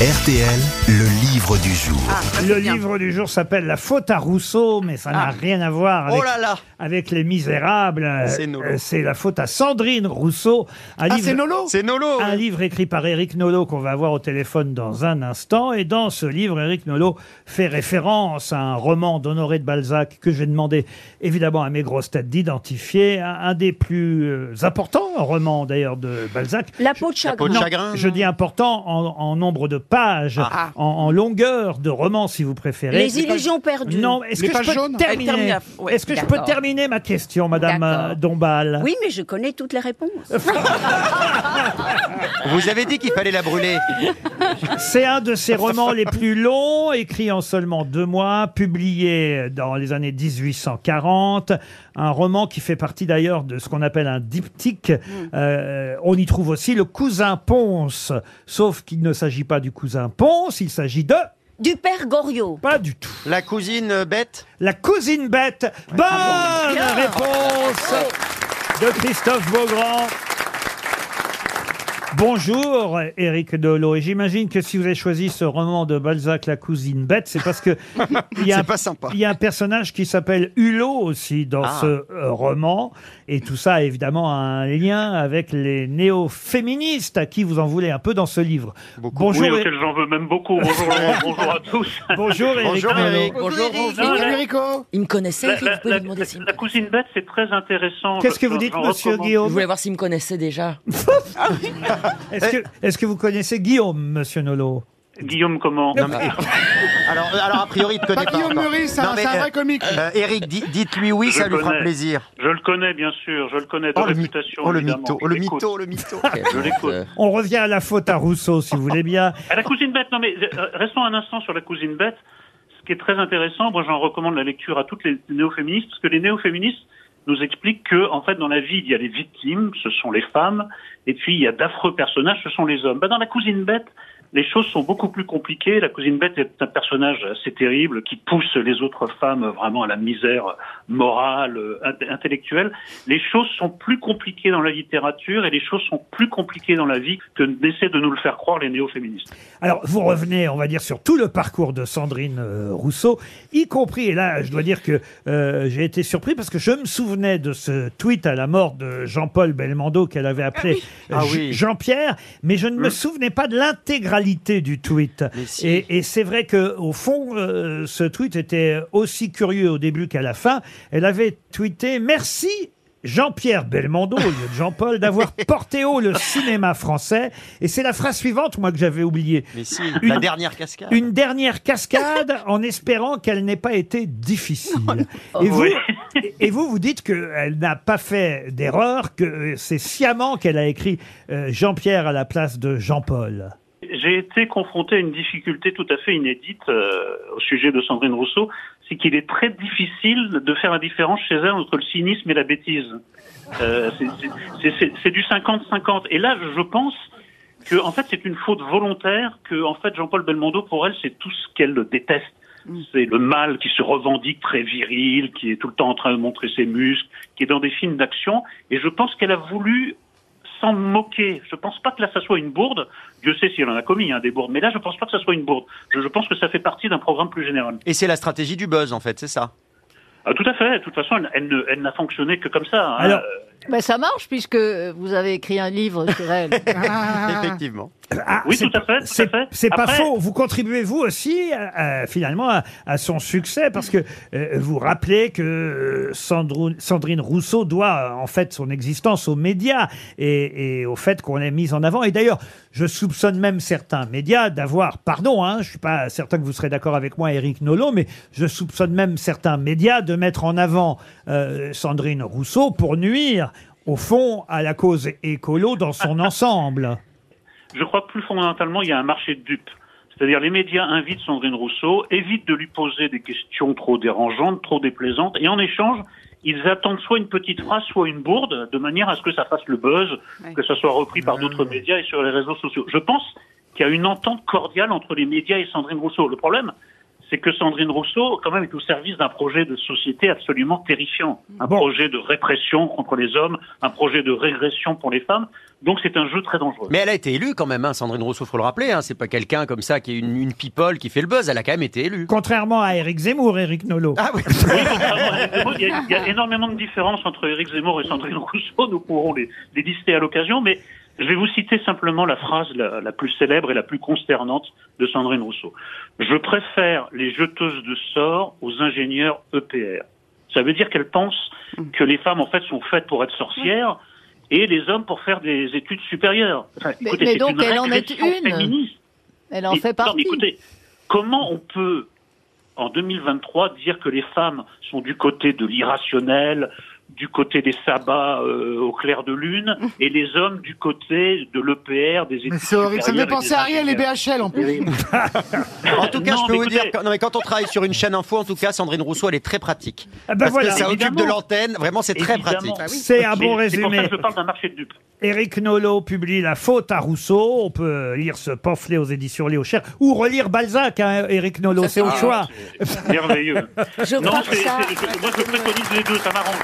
RTL, le livre du jour. Le livre du jour s'appelle La faute à Rousseau, mais ça n'a rien à voir avec, Oh là là avec Les Misérables. C'est Nolo. Euh, C'est la faute à Sandrine Rousseau. Un livre, C'est Nolo un livre écrit par Éric Nolot qu'on va avoir au téléphone dans un instant. Et dans ce livre, Éric Nolot fait référence à un roman d'Honoré de Balzac que je vais demander évidemment à mes grosses têtes d'identifier. Un, un des plus euh, importants romans d'ailleurs de Balzac. La peau de chagrin. Je dis important en, en nombre de pages, Ah. en, en longueur de roman si vous préférez. Les illusions perdues. Non, est-ce Les que je peux terminer Termine, ouais, Est-ce que je peux d'accord. terminer ma question, Madame D'accord. euh, Dombal? Oui, mais je connais toutes les réponses. Vous avez dit qu'il fallait la brûler. C'est un de ses romans les plus longs, écrit en seulement deux mois, publié dans les années 1840. Un roman qui fait partie d'ailleurs de ce qu'on appelle un diptyque. Euh, on y trouve aussi le cousin Ponce, sauf qu'il ne s'agit pas du cousin Ponce, il s'agit de... Du père Goriot. Pas du tout. La cousine bête La cousine bête. Bonne Bien. réponse de Christophe Beaugrand. Bonjour, Éric Dolo. Et j'imagine que si vous avez choisi ce roman de Balzac, La cousine bête, c'est parce que il y, a C'est un- pas sympa. il y a un personnage qui s'appelle Hulot aussi dans Ah. ce euh, roman. Et tout ça, évidemment, a un lien avec les néo-féministes à qui vous en voulez un peu dans ce livre. Beaucoup. Bonjour, Oui, Éric- auquel j'en veux même beaucoup. Bonjour, Laurent, bonjour à tous. bonjour, Éric Bonjour. Eric. Bonjour, Enrico Il me connaissait, la- Eric, la- vous pouvez la- lui demander s'il me la cousine bête, c'est très intéressant. Qu'est-ce que vous dites, j'en monsieur recommande. Guillaume Je voulais voir s'il me connaissait déjà. Est-ce que, est-ce que vous connaissez Guillaume, monsieur Nolot? Guillaume, comment? Non, mais- alors, alors, a priori, il te connaît Pas pas. Guillaume encore. Meurice, c'est Non, un mais, c'est un euh, vrai comique. euh, Eric, di- dites-lui oui, Je ça lui fera connais. plaisir. Je le connais, bien sûr. Je le connais de Oh, le, réputation. oh, le évidemment. mytho, oh, le Je l'écoute. mytho, le mytho. Je l'écoute. On revient à la faute à Rousseau, si vous voulez bien. À la cousine bête, non mais euh, restons un instant sur la cousine bête. Ce qui est très intéressant, moi j'en recommande la lecture à toutes les néo-féministes, parce que les néo-féministes nous expliquent que, en fait, dans la vie, il y a les victimes, ce sont les femmes, et puis il y a d'affreux personnages, ce sont les hommes. Ben, dans la cousine bête, les choses sont beaucoup plus compliquées. La cousine bête est un personnage assez terrible qui pousse les autres femmes vraiment à la misère morale, euh, int- intellectuelle. Les choses sont plus compliquées dans la littérature et les choses sont plus compliquées dans la vie que d'essayer de nous le faire croire les néo-féministes. Alors, vous revenez, on va dire, sur tout le parcours de Sandrine euh, Rousseau, y compris, et là, je dois dire que euh, j'ai été surpris parce que je me souvenais de ce tweet à la mort de Jean-Paul Belmondo qu'elle avait appelé Ah oui. Jean-Pierre, mais je ne me Hmm. souvenais pas de l'intégralité du tweet. Si. Et, et c'est vrai que au fond, euh, ce tweet était aussi curieux au début qu'à la fin. Elle avait tweeté Merci Jean-Pierre Belmondo, au lieu de Jean-Paul, d'avoir porté haut le cinéma français. Et c'est la phrase suivante, moi, que j'avais oubliée. Mais si, Une- la dernière cascade. Une dernière cascade en espérant qu'elle n'ait pas été difficile. Et vous, et vous, vous dites qu'elle n'a pas fait d'erreur, que c'est sciemment qu'elle a écrit euh, Jean-Pierre à la place de Jean-Paul. J'ai été confronté à une difficulté tout à fait inédite euh, au sujet de Sandrine Rousseau, c'est qu'il est très difficile de faire la différence chez elle entre le cynisme et la bêtise. Euh, c'est- du 50-50. Et là, je pense que en fait, c'est une faute volontaire. Que en fait, Jean-Paul Belmondo, pour elle, c'est tout ce qu'elle déteste. C'est le mal qui se revendique très viril, qui est tout le temps en train de montrer ses muscles, qui est dans des films d'action. Et je pense qu'elle a voulu s'en moquer. Je pense pas que là ça soit une bourde. Dieu sait si elle en a commis hein, des bourdes, mais là je pense pas que ça soit une bourde. Je pense que ça fait partie d'un programme plus général. Et c'est la stratégie du buzz, en fait, c'est ça? Ah, tout à fait. De toute façon, elle, elle ne- elle n'a fonctionné que comme ça. hein. Alors, Euh, Ben, ça marche puisque vous avez écrit un livre sur elle. Effectivement. Ah, Oui, c'est- tout à fait, tout à C'est fait. c'est pas Après- faux. Vous contribuez vous aussi à- à- finalement à, à son succès parce que euh, vous rappelez que euh, Sandrou- Sandrine Rousseau doit euh, en fait son existence aux médias et, et au fait qu'on l'ait mise en avant. Et d'ailleurs, je soupçonne même certains médias d'avoir, pardon, hein, je suis pas certain que vous serez d'accord avec moi, Éric Nolot, mais je soupçonne même certains médias de mettre en avant euh, Sandrine Rousseau pour nuire au fond à la cause écolo dans son ensemble. je crois que plus fondamentalement, il y a un marché de dupes. C'est-à-dire les médias invitent Sandrine Rousseau, évitent de lui poser des questions trop dérangeantes, trop déplaisantes, et en échange, ils attendent soit une petite phrase, soit une bourde, de manière à ce que ça fasse le buzz, que ça soit repris par d'autres médias et sur les réseaux sociaux. Je pense qu'il y a une entente cordiale entre les médias et Sandrine Rousseau. Le problème, c'est que Sandrine Rousseau, quand même, est au service d'un projet de société absolument terrifiant. Un Bon. projet de répression contre les hommes, un projet de régression pour les femmes. Donc c'est un jeu très dangereux. Mais elle a été élue quand même, hein, Sandrine Rousseau, faut le rappeler. Hein, c'est pas quelqu'un comme ça qui est une, une people qui fait le buzz. Elle a quand même été élue. Contrairement à Éric Zemmour, Éric Nolot. Ah oui. Oui, contrairement à Éric Zemmour, il y, a, il y a énormément de différences entre Éric Zemmour et Sandrine Rousseau. Nous pourrons les, les lister à l'occasion, mais je vais vous citer simplement la phrase la, la plus célèbre et la plus consternante de Sandrine Rousseau. Je préfère les jeteuses de sorts aux ingénieurs EPR. Ça veut dire qu'elle pense que les femmes, en fait, sont faites pour être sorcières et les hommes pour faire des études supérieures. Enfin, Mais- écoutez, mais donc, une elle en est une. féministe. Elle en Et- fait non, mais partie. écoutez, comment on peut, en 2023, dire que les femmes sont du côté de l'irrationnel, du côté des sabbats euh, au clair de lune, et les hommes du côté de l'EPR, des études Mais c'est horrible. Ça me fait penser à Ariel et. BHL en plus. En tout cas, Non, je peux vous écoutez- dire, que, non, mais quand on travaille sur une chaîne info, en tout cas, Sandrine Rousseau, elle est très pratique. Ah ben Parce voilà. que ça occupe de Évidemment. l'antenne. Vraiment, c'est très Évidemment. pratique. C'est un bon C'est pour ça résumé. que je parle d'un marché de dupes. Éric Nolot publie La faute à Rousseau. On peut lire ce pamphlet aux éditions Léo Cher ou relire Balzac, hein, Éric Nolot. C'est au choix. Merveilleux. Je Non, moi je préconise les deux, ça m'arrange.